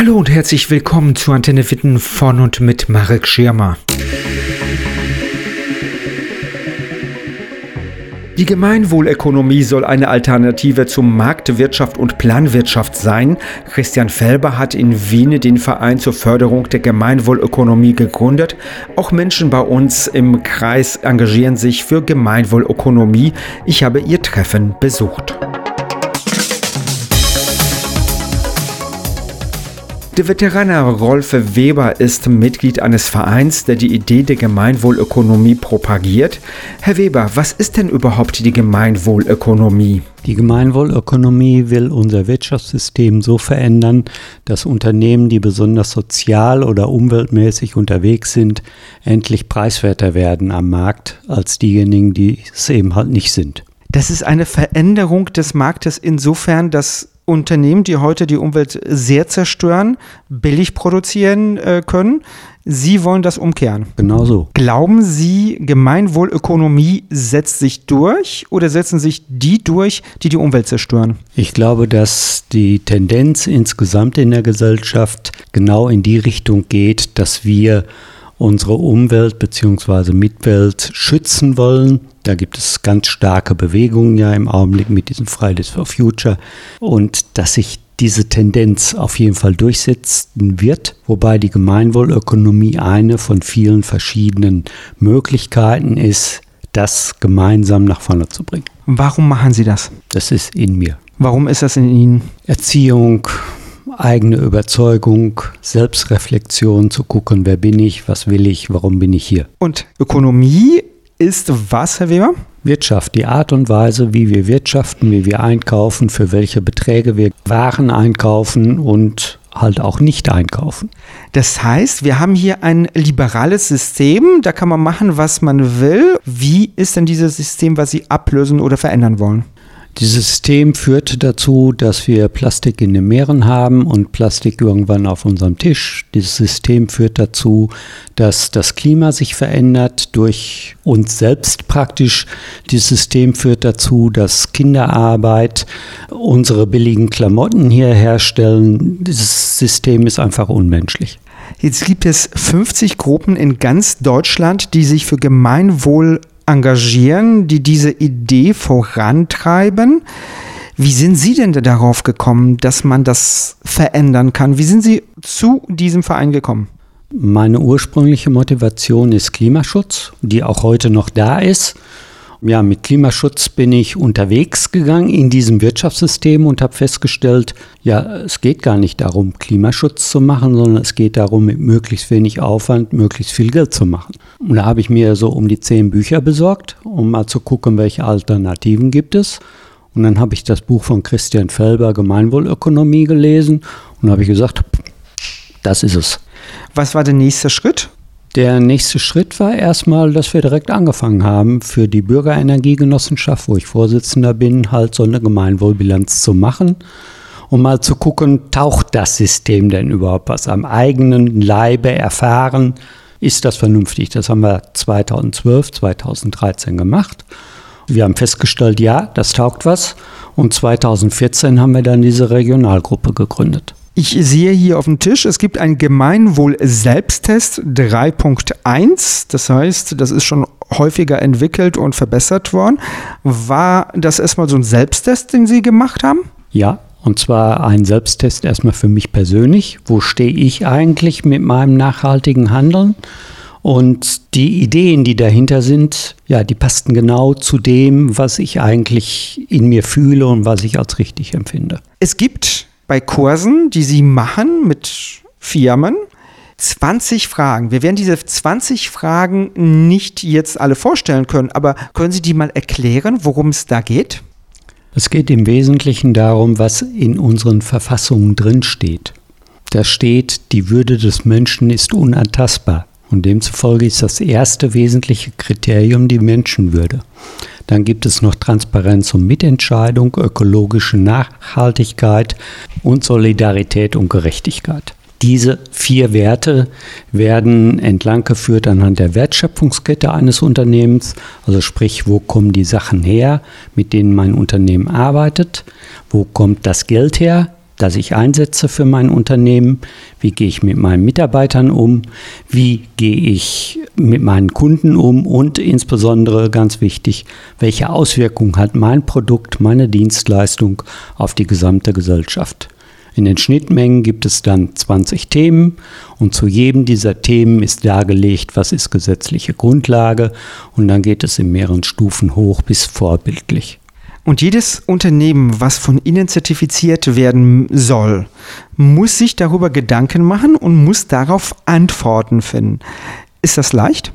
Hallo und herzlich willkommen zu Antenne Witten von und mit Marek Schirmer. Die Gemeinwohlökonomie soll eine Alternative zum Marktwirtschaft und Planwirtschaft sein. Christian Felber hat in Wien den Verein zur Förderung der Gemeinwohlökonomie gegründet. Auch Menschen bei uns im Kreis engagieren sich für Gemeinwohlökonomie. Ich habe ihr Treffen besucht. Der Veteraner Rolf Weber ist Mitglied eines Vereins, der die Idee der Gemeinwohlökonomie propagiert. Herr Weber, was ist denn überhaupt die Gemeinwohlökonomie? Die Gemeinwohlökonomie will unser Wirtschaftssystem so verändern, dass Unternehmen, die besonders sozial oder umweltmäßig unterwegs sind, endlich preiswerter werden am Markt als diejenigen, die es eben halt nicht sind. Das ist eine Veränderung des Marktes insofern, dass Unternehmen, die heute die Umwelt sehr zerstören, billig produzieren äh, können. Sie wollen das umkehren. Genau so. Glauben Sie, Gemeinwohlökonomie setzt sich durch oder setzen sich die durch, die die Umwelt zerstören? Ich glaube, dass die Tendenz insgesamt in der Gesellschaft genau in die Richtung geht, dass wir unsere Umwelt bzw. Mitwelt schützen wollen. Da gibt es ganz starke Bewegungen ja im Augenblick mit diesem Fridays for Future und dass sich diese Tendenz auf jeden Fall durchsetzen wird, wobei die Gemeinwohlökonomie eine von vielen verschiedenen Möglichkeiten ist, das gemeinsam nach vorne zu bringen. Warum machen Sie das? Das ist in mir. Warum ist das in Ihnen? Erziehung, eigene Überzeugung, Selbstreflexion, zu gucken, wer bin ich, was will ich, warum bin ich hier. Und Ökonomie ist was, Herr Weber? Wirtschaft, die Art und Weise, wie wir wirtschaften, wie wir einkaufen, für welche Beträge wir Waren einkaufen und halt auch nicht einkaufen. Das heißt, wir haben hier ein liberales System, da kann man machen, was man will. Wie ist denn dieses System, was Sie ablösen oder verändern wollen? Dieses System führt dazu, dass wir Plastik in den Meeren haben und Plastik irgendwann auf unserem Tisch. Dieses System führt dazu, dass das Klima sich verändert durch uns selbst praktisch. Dieses System führt dazu, dass Kinderarbeit unsere billigen Klamotten hier herstellen. Dieses System ist einfach unmenschlich. Jetzt gibt es 50 Gruppen in ganz Deutschland, die sich für Gemeinwohl engagieren, die diese Idee vorantreiben. Wie sind Sie denn darauf gekommen, dass man das verändern kann? Wie sind Sie zu diesem Verein gekommen? Meine ursprüngliche Motivation ist Klimaschutz, die auch heute noch da ist ja, mit Klimaschutz bin ich unterwegs gegangen in diesem Wirtschaftssystem und habe festgestellt, ja, es geht gar nicht darum, Klimaschutz zu machen, sondern es geht darum, mit möglichst wenig Aufwand möglichst viel Geld zu machen. Und da habe ich mir so um die zehn Bücher besorgt, um mal zu gucken, welche Alternativen gibt es. Und dann habe ich das Buch von Christian Felber, Gemeinwohlökonomie, gelesen und habe ich gesagt, das ist es. Was war der nächste Schritt? Der nächste Schritt war erstmal, dass wir direkt angefangen haben, für die Bürgerenergiegenossenschaft, wo ich Vorsitzender bin, halt so eine Gemeinwohlbilanz zu machen, um mal zu gucken, taucht das System denn überhaupt was am eigenen Leibe erfahren? Ist das vernünftig? Das haben wir 2012, 2013 gemacht. Wir haben festgestellt, ja, das taugt was. Und 2014 haben wir dann diese Regionalgruppe gegründet. Ich sehe hier auf dem Tisch, es gibt einen Gemeinwohl-Selbsttest 3.1. Das heißt, das ist schon häufiger entwickelt und verbessert worden. War das erstmal so ein Selbsttest, den Sie gemacht haben? Ja, und zwar ein Selbsttest erstmal für mich persönlich. Wo stehe ich eigentlich mit meinem nachhaltigen Handeln? Und die Ideen, die dahinter sind, ja, die passten genau zu dem, was ich eigentlich in mir fühle und was ich als richtig empfinde. Es gibt bei Kursen, die Sie machen mit Firmen, 20 Fragen. Wir werden diese 20 Fragen nicht jetzt alle vorstellen können, aber können Sie die mal erklären, worum es da geht? Es geht im Wesentlichen darum, was in unseren Verfassungen drinsteht. Da steht, die Würde des Menschen ist unantastbar. Und demzufolge ist das erste wesentliche Kriterium die Menschenwürde. Dann gibt es noch Transparenz und Mitentscheidung, ökologische Nachhaltigkeit und Solidarität und Gerechtigkeit. Diese vier Werte werden entlang geführt anhand der Wertschöpfungskette eines Unternehmens, also sprich, wo kommen die Sachen her, mit denen mein Unternehmen arbeitet, wo kommt das Geld her, das ich einsetze für mein Unternehmen, wie gehe ich mit meinen Mitarbeitern um, wie gehe ich mit meinen Kunden um und insbesondere ganz wichtig, welche Auswirkungen hat mein Produkt, meine Dienstleistung auf die gesamte Gesellschaft. In den Schnittmengen gibt es dann 20 Themen und zu jedem dieser Themen ist dargelegt, was ist gesetzliche Grundlage und dann geht es in mehreren Stufen hoch bis vorbildlich. Und jedes Unternehmen, was von Ihnen zertifiziert werden soll, muss sich darüber Gedanken machen und muss darauf Antworten finden. Ist das leicht?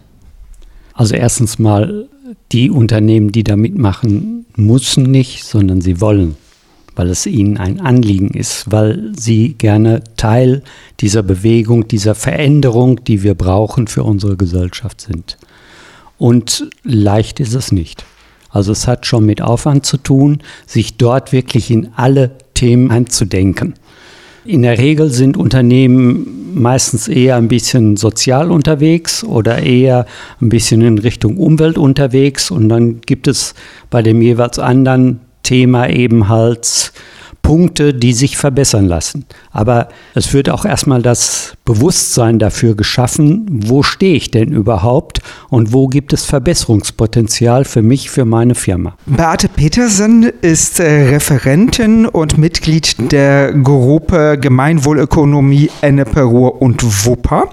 Also erstens mal, die Unternehmen, die da mitmachen, müssen nicht, sondern sie wollen, weil es ihnen ein Anliegen ist, weil sie gerne Teil dieser Bewegung, dieser Veränderung, die wir brauchen für unsere Gesellschaft sind. Und leicht ist es nicht. Also es hat schon mit Aufwand zu tun, sich dort wirklich in alle Themen einzudenken. In der Regel sind Unternehmen meistens eher ein bisschen sozial unterwegs oder eher ein bisschen in Richtung Umwelt unterwegs und dann gibt es bei dem jeweils anderen Thema eben halt Punkte, die sich verbessern lassen. Aber es wird auch erstmal das Bewusstsein dafür geschaffen, wo stehe ich denn überhaupt und wo gibt es Verbesserungspotenzial für mich, für meine Firma. Beate Petersen ist äh, Referentin und Mitglied der Gruppe Gemeinwohlökonomie Ennepe Ruhr und Wupper.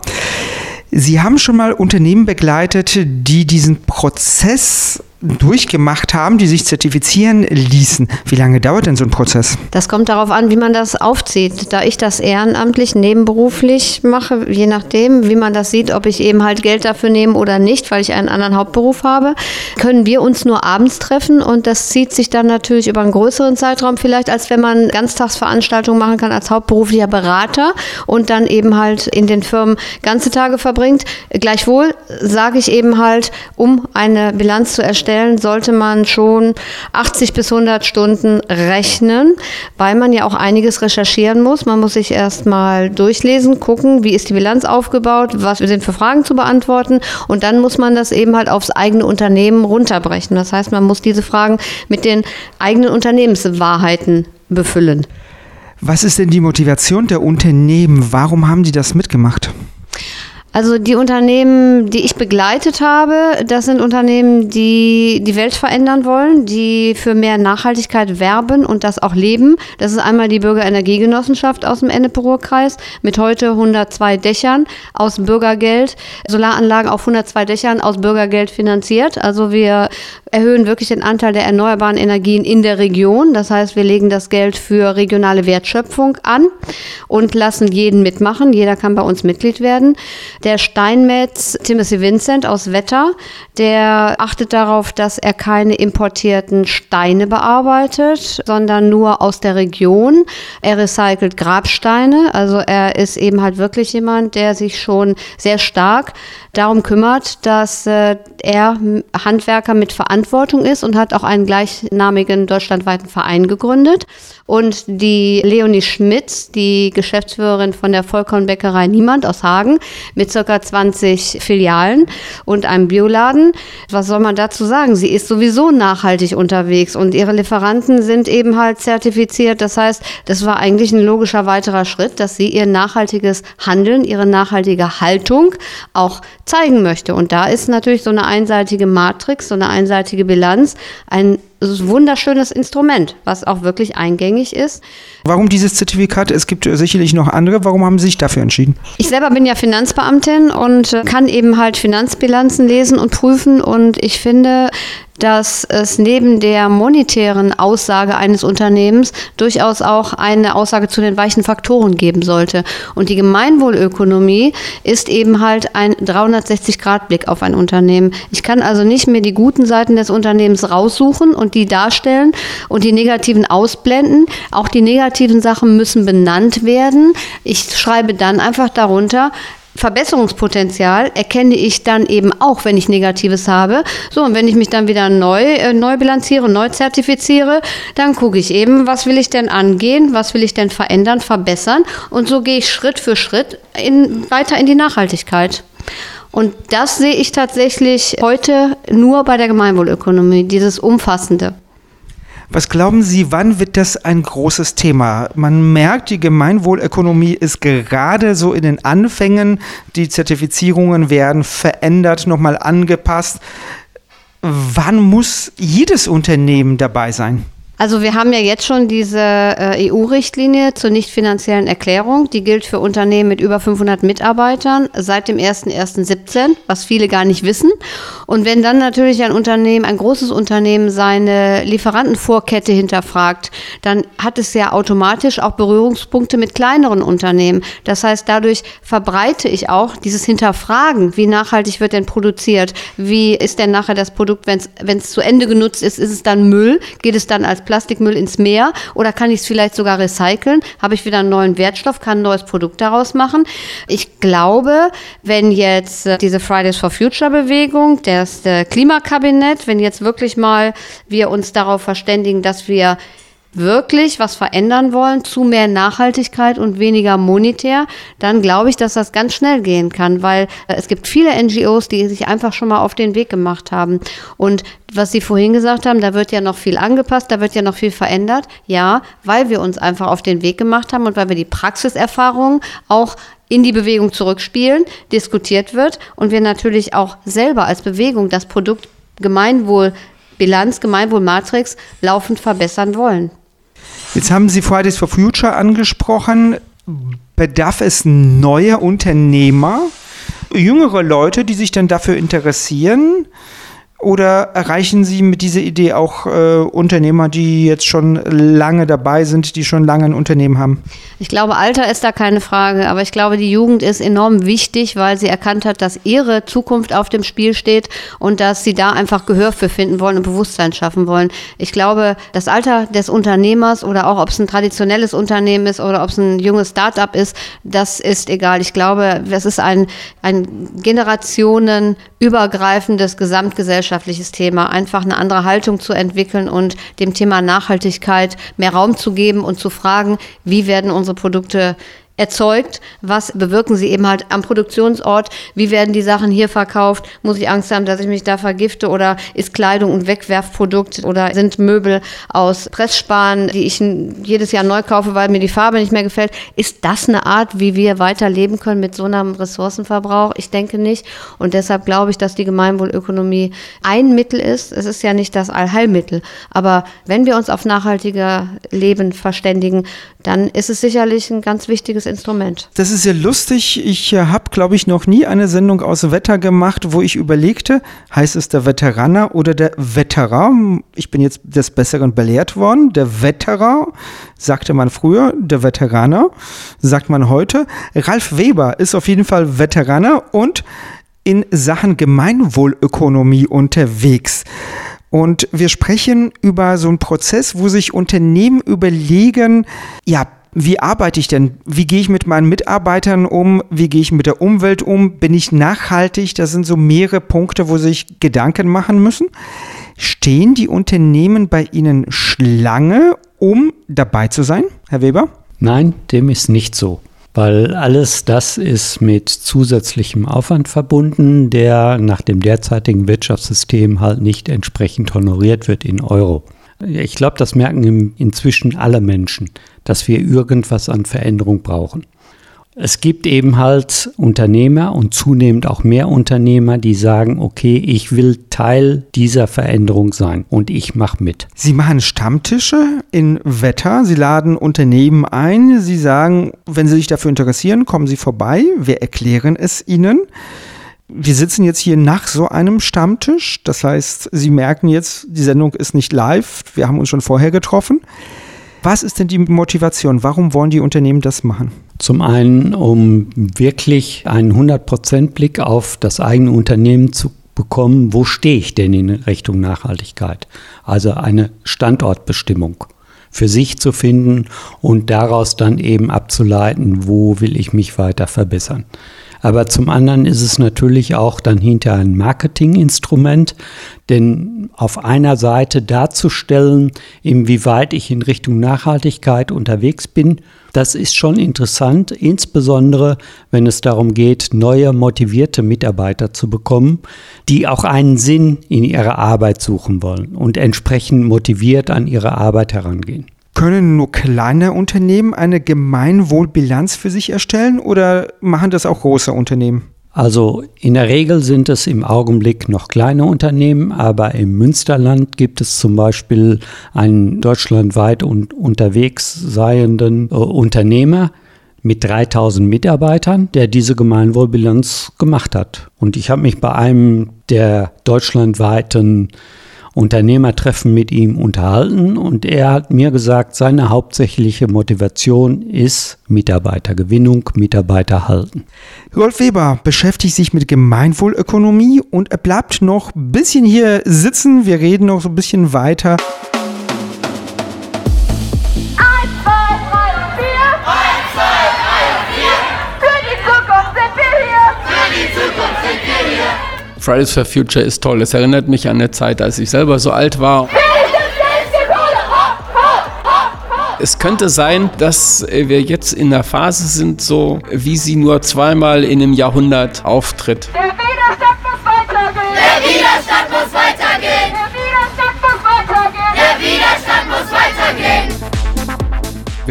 Sie haben schon mal Unternehmen begleitet, die diesen Prozess durchgemacht haben, die sich zertifizieren ließen. Wie lange dauert denn so ein Prozess? Das kommt darauf an, wie man das aufzieht. Da ich das ehrenamtlich, nebenberuflich mache, je nachdem, wie man das sieht, ob ich eben halt Geld dafür nehme oder nicht, weil ich einen anderen Hauptberuf habe, können wir uns nur abends treffen und das zieht sich dann natürlich über einen größeren Zeitraum vielleicht, als wenn man Ganztagsveranstaltungen machen kann als hauptberuflicher Berater und dann eben halt in den Firmen ganze Tage verbringt. Gleichwohl sage ich eben halt, um eine Bilanz zu erstellen, stellen, sollte man schon 80 bis 100 Stunden rechnen, weil man ja auch einiges recherchieren muss. Man muss sich erstmal durchlesen, gucken, wie ist die Bilanz aufgebaut, was sind für Fragen zu beantworten und dann muss man das eben halt aufs eigene Unternehmen runterbrechen. Das heißt, man muss diese Fragen mit den eigenen Unternehmenswahrheiten befüllen. Was ist denn die Motivation der Unternehmen? Warum haben die das mitgemacht? Also die Unternehmen, die ich begleitet habe, das sind Unternehmen, die die Welt verändern wollen, die für mehr Nachhaltigkeit werben und das auch leben. Das ist einmal die Bürgerenergiegenossenschaft aus dem Ennepe-Ruhr-Kreis mit heute 102 Dächern aus Bürgergeld, Solaranlagen auf 102 Dächern aus Bürgergeld finanziert. Also wir erhöhen wirklich den Anteil der erneuerbaren Energien in der Region. Das heißt, wir legen das Geld für regionale Wertschöpfung an und lassen jeden mitmachen. Jeder kann bei uns Mitglied werden. Der Steinmetz Timothy Vincent aus Wetter, der achtet darauf, dass er keine importierten Steine bearbeitet, sondern nur aus der Region. Er recycelt Grabsteine. Also er ist eben halt wirklich jemand, der sich schon sehr stark darum kümmert, dass äh, er Handwerker mit Verantwortung ist und hat auch einen gleichnamigen deutschlandweiten Verein gegründet. Und die Leonie Schmitz, die Geschäftsführerin von der Vollkornbäckerei Niemand aus Hagen, mit circa 20 Filialen und einem Bioladen. Was soll man dazu sagen? Sie ist sowieso nachhaltig unterwegs und ihre Lieferanten sind eben halt zertifiziert. Das heißt, das war eigentlich ein logischer weiterer Schritt, dass sie ihr nachhaltiges Handeln, ihre nachhaltige Haltung auch zeigen möchte. Und da ist natürlich so eine einseitige Matrix, so eine einseitige Bilanz ein wunderschönes Instrument, was auch wirklich eingängig ist. Warum dieses Zertifikat? Es gibt sicherlich noch andere. Warum haben Sie sich dafür entschieden? Ich selber bin ja Finanzbeamtin und kann eben halt Finanzbilanzen lesen und prüfen. Und ich finde, dass es neben der monetären Aussage eines Unternehmens durchaus auch eine Aussage zu den weichen Faktoren geben sollte. Und die Gemeinwohlökonomie ist eben halt ein 360-Grad-Blick auf ein Unternehmen. Ich kann also nicht mehr die guten Seiten des Unternehmens raussuchen und die darstellen und die negativen ausblenden. Auch die negativen Sachen müssen benannt werden. Ich schreibe dann einfach darunter, Verbesserungspotenzial erkenne ich dann eben auch, wenn ich Negatives habe. So, und wenn ich mich dann wieder neu, äh, neu bilanziere, neu zertifiziere, dann gucke ich eben, was will ich denn angehen, was will ich denn verändern, verbessern. Und so gehe ich Schritt für Schritt in, weiter in die Nachhaltigkeit. Und das sehe ich tatsächlich heute nur bei der Gemeinwohlökonomie, dieses Umfassende. Was glauben Sie, wann wird das ein großes Thema? Man merkt, die Gemeinwohlökonomie ist gerade so in den Anfängen. Die Zertifizierungen werden verändert, nochmal angepasst. Wann muss jedes Unternehmen dabei sein? Also wir haben ja jetzt schon diese äh, EU-Richtlinie zur nicht finanziellen Erklärung. Die gilt für Unternehmen mit über 500 Mitarbeitern seit dem 01.01.17, was viele gar nicht wissen. Und wenn dann natürlich ein Unternehmen, ein großes Unternehmen seine Lieferantenvorkette hinterfragt, dann hat es ja automatisch auch Berührungspunkte mit kleineren Unternehmen. Das heißt, dadurch verbreite ich auch dieses Hinterfragen, wie nachhaltig wird denn produziert, wie ist denn nachher das Produkt, wenn es zu Ende genutzt ist, ist es dann Müll, geht es dann als Plastikmüll ins Meer oder kann ich es vielleicht sogar recyceln? Habe ich wieder einen neuen Wertstoff, kann ein neues Produkt daraus machen? Ich glaube, wenn jetzt äh, diese Fridays for Future Bewegung, das äh, Klimakabinett, wenn jetzt wirklich mal wir uns darauf verständigen, dass wir wirklich was verändern wollen zu mehr Nachhaltigkeit und weniger monetär, dann glaube ich, dass das ganz schnell gehen kann, weil äh, es gibt viele NGOs, die sich einfach schon mal auf den Weg gemacht haben. Und was Sie vorhin gesagt haben, da wird ja noch viel angepasst, da wird ja noch viel verändert. Ja, weil wir uns einfach auf den Weg gemacht haben und weil wir die Praxiserfahrung auch in die Bewegung zurückspielen, diskutiert wird und wir natürlich auch selber als Bewegung das Produkt Gemeinwohl Bilanz, Gemeinwohlmatrix laufend verbessern wollen. Jetzt haben Sie Fridays for Future angesprochen. Bedarf es neuer Unternehmer, jüngere Leute, die sich dann dafür interessieren? Oder erreichen Sie mit dieser Idee auch äh, Unternehmer, die jetzt schon lange dabei sind, die schon lange ein Unternehmen haben? Ich glaube, Alter ist da keine Frage, aber ich glaube, die Jugend ist enorm wichtig, weil sie erkannt hat, dass ihre Zukunft auf dem Spiel steht und dass sie da einfach Gehör für finden wollen und Bewusstsein schaffen wollen. Ich glaube, das Alter des Unternehmers oder auch ob es ein traditionelles Unternehmen ist oder ob es ein junges Start-up ist, das ist egal. Ich glaube, es ist ein, ein generationenübergreifendes Gesamtgesellschaft gesellschaftliches Thema, einfach eine andere Haltung zu entwickeln und dem Thema Nachhaltigkeit mehr Raum zu geben und zu fragen, wie werden unsere Produkte erzeugt, was bewirken sie eben halt am Produktionsort, wie werden die Sachen hier verkauft, muss ich Angst haben, dass ich mich da vergifte? Oder ist Kleidung ein Wegwerfprodukt? Oder sind Möbel aus Pressspan, die ich jedes Jahr neu kaufe, weil mir die Farbe nicht mehr gefällt. Ist das eine Art, wie wir weiterleben können mit so einem Ressourcenverbrauch? Ich denke nicht. Und deshalb glaube ich, dass die Gemeinwohlökonomie ein Mittel ist. Es ist ja nicht das Allheilmittel, aber wenn wir uns auf nachhaltiger Leben verständigen, dann ist es sicherlich ein ganz wichtiges Instrument. Das ist ja lustig. Ich äh, habe, glaube ich, noch nie eine Sendung aus Wetter gemacht, wo ich überlegte, heißt es der Veteraner oder der Veteran? Ich bin jetzt des Besseren belehrt worden. Der Veteran sagte man früher, der Veteraner sagt man heute. Ralf Weber ist auf jeden Fall Veteraner und in Sachen Gemeinwohlökonomie unterwegs. Und wir sprechen über so einen Prozess, wo sich Unternehmen überlegen, ja, wie arbeite ich denn? Wie gehe ich mit meinen Mitarbeitern um? Wie gehe ich mit der Umwelt um? Bin ich nachhaltig? Das sind so mehrere Punkte, wo sie sich Gedanken machen müssen. Stehen die Unternehmen bei Ihnen Schlange, um dabei zu sein, Herr Weber? Nein, dem ist nicht so weil alles das ist mit zusätzlichem Aufwand verbunden, der nach dem derzeitigen Wirtschaftssystem halt nicht entsprechend honoriert wird in Euro. Ich glaube, das merken inzwischen alle Menschen, dass wir irgendwas an Veränderung brauchen. Es gibt eben halt Unternehmer und zunehmend auch mehr Unternehmer, die sagen, okay, ich will Teil dieser Veränderung sein und ich mache mit. Sie machen Stammtische in Wetter, Sie laden Unternehmen ein, Sie sagen, wenn Sie sich dafür interessieren, kommen Sie vorbei, wir erklären es Ihnen. Wir sitzen jetzt hier nach so einem Stammtisch, das heißt, Sie merken jetzt, die Sendung ist nicht live, wir haben uns schon vorher getroffen. Was ist denn die Motivation? Warum wollen die Unternehmen das machen? Zum einen, um wirklich einen 100%-Blick auf das eigene Unternehmen zu bekommen, wo stehe ich denn in Richtung Nachhaltigkeit? Also eine Standortbestimmung für sich zu finden und daraus dann eben abzuleiten, wo will ich mich weiter verbessern. Aber zum anderen ist es natürlich auch dann hinter ein Marketinginstrument, denn auf einer Seite darzustellen, inwieweit ich in Richtung Nachhaltigkeit unterwegs bin, Das ist schon interessant, insbesondere wenn es darum geht, neue motivierte Mitarbeiter zu bekommen, die auch einen Sinn in ihrer Arbeit suchen wollen und entsprechend motiviert an ihre Arbeit herangehen. Können nur kleine Unternehmen eine Gemeinwohlbilanz für sich erstellen oder machen das auch große Unternehmen? Also in der Regel sind es im Augenblick noch kleine Unternehmen, aber im Münsterland gibt es zum Beispiel einen deutschlandweit un unterwegs seienden äh, Unternehmer mit 3000 Mitarbeitern, der diese Gemeinwohlbilanz gemacht hat. Und ich habe mich bei einem der deutschlandweiten Unternehmertreffen mit ihm unterhalten und er hat mir gesagt, seine hauptsächliche Motivation ist Mitarbeitergewinnung, Mitarbeiter halten. Rolf Weber beschäftigt sich mit Gemeinwohlökonomie und er bleibt noch ein bisschen hier sitzen. Wir reden noch so ein bisschen weiter. Fridays for Future ist toll. Es erinnert mich an eine Zeit, als ich selber so alt war. Es könnte sein, dass wir jetzt in der Phase sind, so wie sie nur zweimal in einem Jahrhundert auftritt.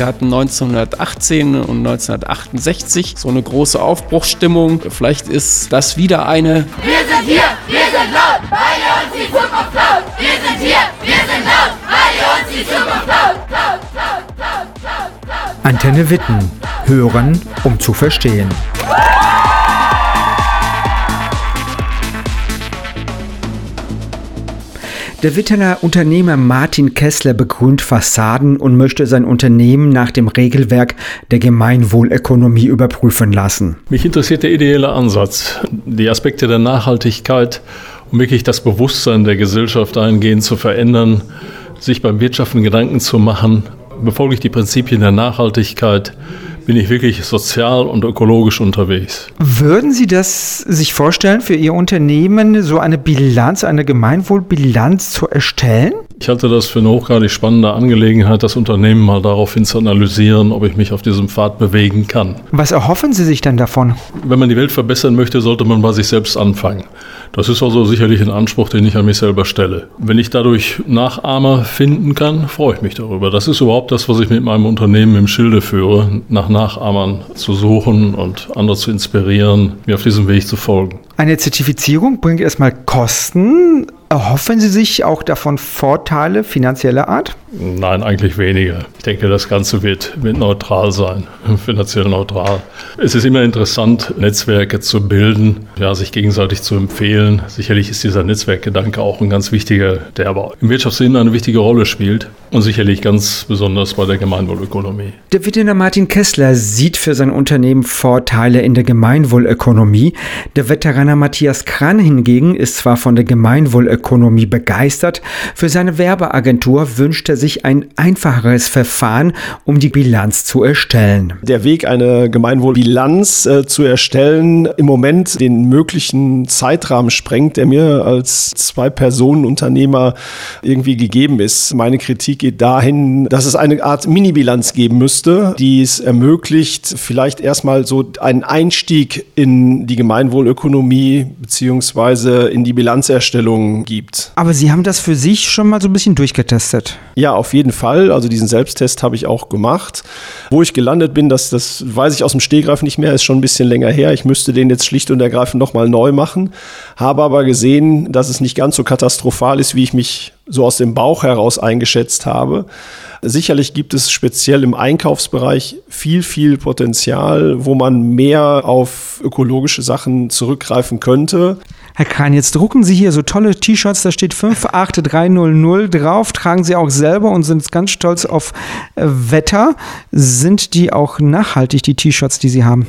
Wir hatten 1918 und 1968 so eine große Aufbruchsstimmung. Vielleicht ist das wieder eine. Wir sind hier, wir sind laut, weil ihr uns die Zukunft klaut. Wir sind hier, wir sind laut, weil ihr uns die Zukunft klaut. Antenne Witten. Hören, um zu verstehen. Der Wittener Unternehmer Martin Kessler begrünt Fassaden und möchte sein Unternehmen nach dem Regelwerk der Gemeinwohlökonomie überprüfen lassen. Mich interessiert der ideelle Ansatz, die Aspekte der Nachhaltigkeit, um wirklich das Bewusstsein der Gesellschaft eingehend zu verändern, sich beim Wirtschaften Gedanken zu machen, befolge ich die Prinzipien der Nachhaltigkeit, bin ich wirklich sozial und ökologisch unterwegs. Würden Sie das sich vorstellen, für Ihr Unternehmen so eine Bilanz, eine Gemeinwohlbilanz zu erstellen? Ich halte das für eine hochgradig spannende Angelegenheit, das Unternehmen mal daraufhin zu analysieren, ob ich mich auf diesem Pfad bewegen kann. Was erhoffen Sie sich denn davon? Wenn man die Welt verbessern möchte, sollte man bei sich selbst anfangen. Das ist also sicherlich ein Anspruch, den ich an mich selber stelle. Wenn ich dadurch Nachahmer finden kann, freue ich mich darüber. Das ist überhaupt das, was ich mit meinem Unternehmen im Schilde führe, nach Nachahmern zu suchen und andere zu inspirieren, mir auf diesem Weg zu folgen. Eine Zertifizierung bringt erstmal Kosten. Erhoffen Sie sich auch davon Vorteile finanzieller Art? Nein, eigentlich weniger. Ich denke, das Ganze wird, wird neutral sein, finanziell neutral. Es ist immer interessant, Netzwerke zu bilden, ja, sich gegenseitig zu empfehlen. Sicherlich ist dieser Netzwerkgedanke auch ein ganz wichtiger, der aber im Wirtschaftssinn eine wichtige Rolle spielt und sicherlich ganz besonders bei der Gemeinwohlökonomie. Der Wittener Martin Kessler sieht für sein Unternehmen Vorteile in der Gemeinwohlökonomie. Der Veteraner Matthias Kran hingegen ist zwar von der Gemeinwohlökonomie begeistert, für seine Werbeagentur wünscht er sich ein einfacheres Verfahren, um die Bilanz zu erstellen. Der Weg, eine Gemeinwohlbilanz äh, zu erstellen, im Moment den möglichen Zeitrahmen sprengt, der mir als Zwei-Personen-Unternehmer irgendwie gegeben ist. Meine Kritik geht dahin, dass es eine Art Mini-Bilanz geben müsste, die es ermöglicht, vielleicht erstmal so einen Einstieg in die Gemeinwohlökonomie beziehungsweise in die Bilanzerstellung gibt. Aber Sie haben das für sich schon mal so ein bisschen durchgetestet. Ja, auf jeden Fall. Also diesen Selbsttest habe ich auch gemacht. Wo ich gelandet bin, das, das weiß ich aus dem Stehgreif nicht mehr, ist schon ein bisschen länger her. Ich müsste den jetzt schlicht und ergreifend nochmal neu machen. Habe aber gesehen, dass es nicht ganz so katastrophal ist, wie ich mich so aus dem Bauch heraus eingeschätzt habe. Sicherlich gibt es speziell im Einkaufsbereich viel, viel Potenzial, wo man mehr auf ökologische Sachen zurückgreifen könnte. Herr Kahn, jetzt drucken Sie hier so tolle T-Shirts, da steht 58300 drauf, tragen Sie auch selber und sind ganz stolz auf äh, Wetter. Sind die auch nachhaltig, die T-Shirts, die Sie haben?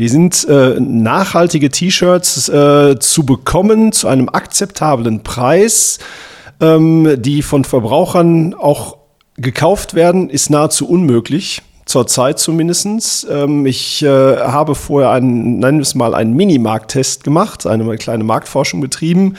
Die sind äh, nachhaltige T-Shirts äh, zu bekommen zu einem akzeptablen Preis, ähm, die von Verbrauchern auch gekauft werden, ist nahezu unmöglich. Zurzeit zumindest. Ähm, ich äh, habe vorher einen, nennen wir es mal, einen Mini-Markttest gemacht, eine kleine Marktforschung betrieben,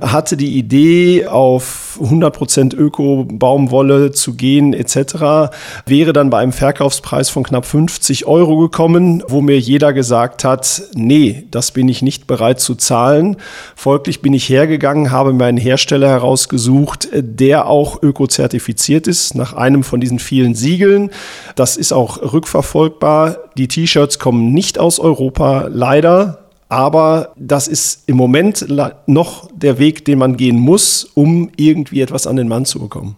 hatte die Idee, auf 100% Öko-Baumwolle zu gehen etc., wäre dann bei einem Verkaufspreis von knapp 50 Euro gekommen, wo mir jeder gesagt hat, nee, das bin ich nicht bereit zu zahlen. Folglich bin ich hergegangen, habe mir einen Hersteller herausgesucht, der auch ökozertifiziert ist, nach einem von diesen vielen Siegeln. Das ist auch rückverfolgbar. Die T-Shirts kommen nicht aus Europa, leider. Aber das ist im Moment noch der Weg, den man gehen muss, um irgendwie etwas an den Mann zu bekommen.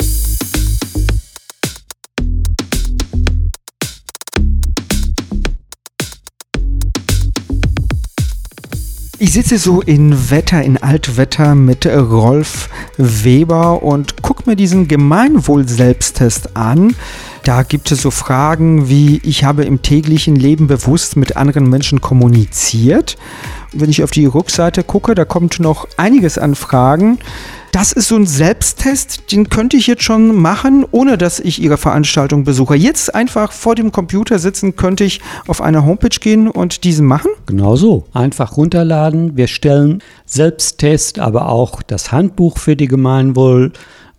Ich sitze so in Wetter, in Altwetter mit Rolf Weber und gucke mir diesen Gemeinwohl-Selbsttest an. Da gibt es so Fragen wie, ich habe im täglichen Leben bewusst mit anderen Menschen kommuniziert. Wenn ich auf die Rückseite gucke, da kommt noch einiges an Fragen. Das ist so ein Selbsttest, den könnte ich jetzt schon machen, ohne dass ich Ihre Veranstaltung besuche. Jetzt einfach vor dem Computer sitzen, könnte ich auf eine Homepage gehen und diesen machen? Genau so. Einfach runterladen. Wir stellen Selbsttest, aber auch das Handbuch für die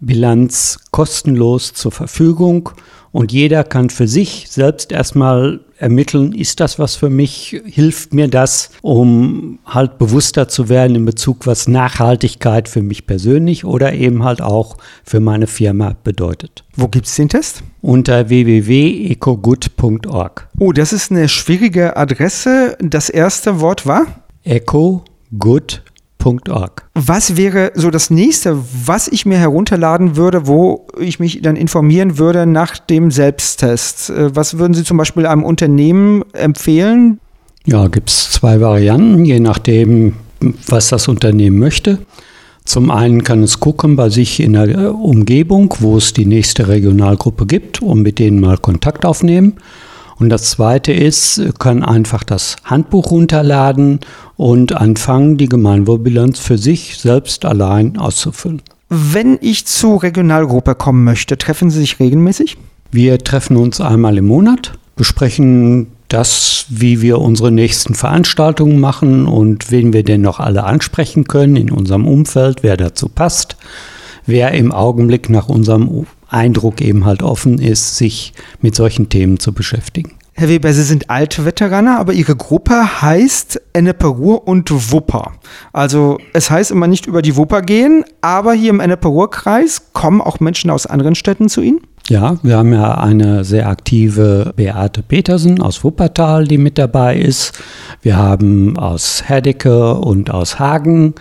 Gemeinwohlbilanz kostenlos zur Verfügung. Und jeder kann für sich selbst erstmal ermitteln, ist das was für mich, hilft mir das, um halt bewusster zu werden in Bezug, was Nachhaltigkeit für mich persönlich oder eben halt auch für meine Firma bedeutet. Wo gibt es den Test? Unter www.ecogood.org. Oh, das ist eine schwierige Adresse. Das erste Wort war? ecogood.org www.ecom.org. Was wäre so das nächste, was ich mir herunterladen würde, wo ich mich dann informieren würde nach dem Selbsttest? Äh, was würden Sie zum Beispiel einem Unternehmen empfehlen? Ja, gibt es zwei Varianten, je nachdem, was das Unternehmen möchte. Zum einen kann es gucken bei sich in der äh, Umgebung, wo es die nächste Regionalgruppe gibt und mit denen mal Kontakt aufnehmen. Und das Zweite ist, kann einfach das Handbuch runterladen und anfangen, die Gemeinwohlbilanz für sich selbst allein auszufüllen. Wenn ich zur Regionalgruppe kommen möchte, treffen Sie sich regelmäßig? Wir treffen uns einmal im Monat, besprechen das, wie wir unsere nächsten Veranstaltungen machen und wen wir denn noch alle ansprechen können in unserem Umfeld, wer dazu passt, wer im Augenblick nach unserem Eindruck eben halt offen ist, sich mit solchen Themen zu beschäftigen. Herr Weber, Sie sind Altveteraner, aber Ihre Gruppe heißt Ennepe-Ruhr und Wupper. Also es heißt immer nicht über die Wupper gehen, aber hier im Ennepe-Ruhr-Kreis kommen auch Menschen aus anderen Städten zu Ihnen? Ja, wir haben ja eine sehr aktive Beate Petersen aus Wuppertal, die mit dabei ist. Wir haben aus Herdecke und aus Hagen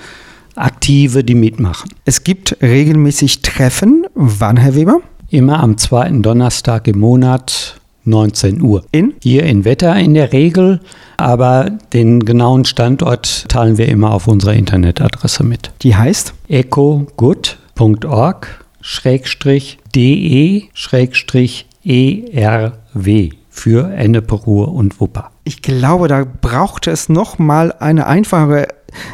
Aktive, die mitmachen. Es gibt regelmäßig Treffen. Wann, Herr Weber? Immer am zweiten Donnerstag im Monat 19 Uhr. In? Hier in Wetter in der Regel, aber den genauen Standort teilen wir immer auf unserer Internetadresse mit. Die heißt? ecogood.org de erw für Ennepe, und Wupper. Ich glaube, da braucht es noch mal eine einfache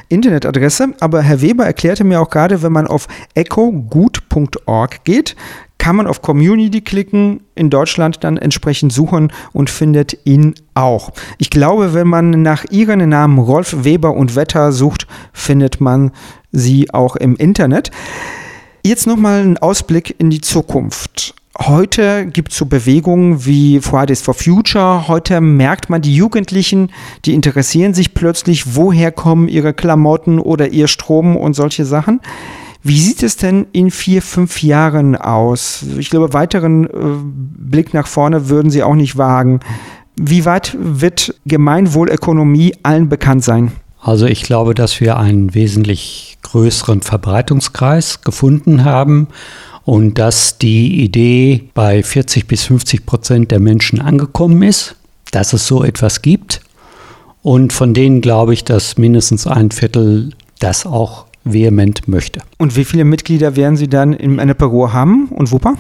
Internetadresse, aber Herr Weber erklärte mir auch gerade, wenn man auf echogut.org geht, kann man auf Community klicken, in Deutschland dann entsprechend suchen und findet ihn auch. Ich glaube, wenn man nach ihren Namen Rolf Weber und Wetter sucht, findet man sie auch im Internet. Jetzt nochmal ein Ausblick in die Zukunft. Heute gibt es so Bewegungen wie Fridays for Future. Heute merkt man, die Jugendlichen, die interessieren sich plötzlich, woher kommen ihre Klamotten oder ihr Strom und solche Sachen. Wie sieht es denn in vier, fünf Jahren aus? Ich glaube, weiteren äh, Blick nach vorne würden Sie auch nicht wagen. Wie weit wird Gemeinwohlökonomie allen bekannt sein? Also ich glaube, dass wir einen wesentlich größeren Verbreitungskreis gefunden haben und dass die Idee bei 40 bis 50 Prozent der Menschen angekommen ist, dass es so etwas gibt. Und von denen glaube ich, dass mindestens ein Viertel das auch vehement möchte. Und wie viele Mitglieder werden Sie dann in einer Büro haben und Wupper?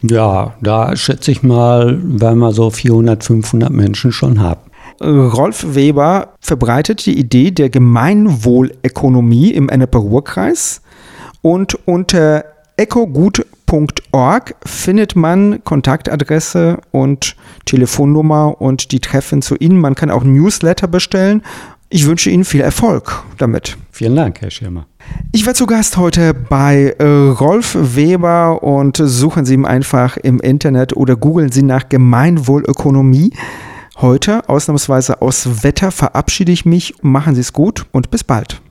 Ja, da schätze ich mal, werden wir so 400, 500 Menschen schon haben. Rolf Weber verbreitet die Idee der Gemeinwohlökonomie im Ennepe-Ruhr-Kreis und unter ecogut.org www.treff.org findet man Kontaktadresse und Telefonnummer und die Treffen zu Ihnen. Man kann auch Newsletter bestellen. Ich wünsche Ihnen viel Erfolg damit. Vielen Dank, Herr Schirmer. Ich war zu Gast heute bei äh, Rolf Weber und suchen Sie ihm einfach im Internet oder googeln Sie nach Gemeinwohlökonomie. Heute, ausnahmsweise aus Wetter, verabschiede ich mich. Machen Sie es gut und bis bald.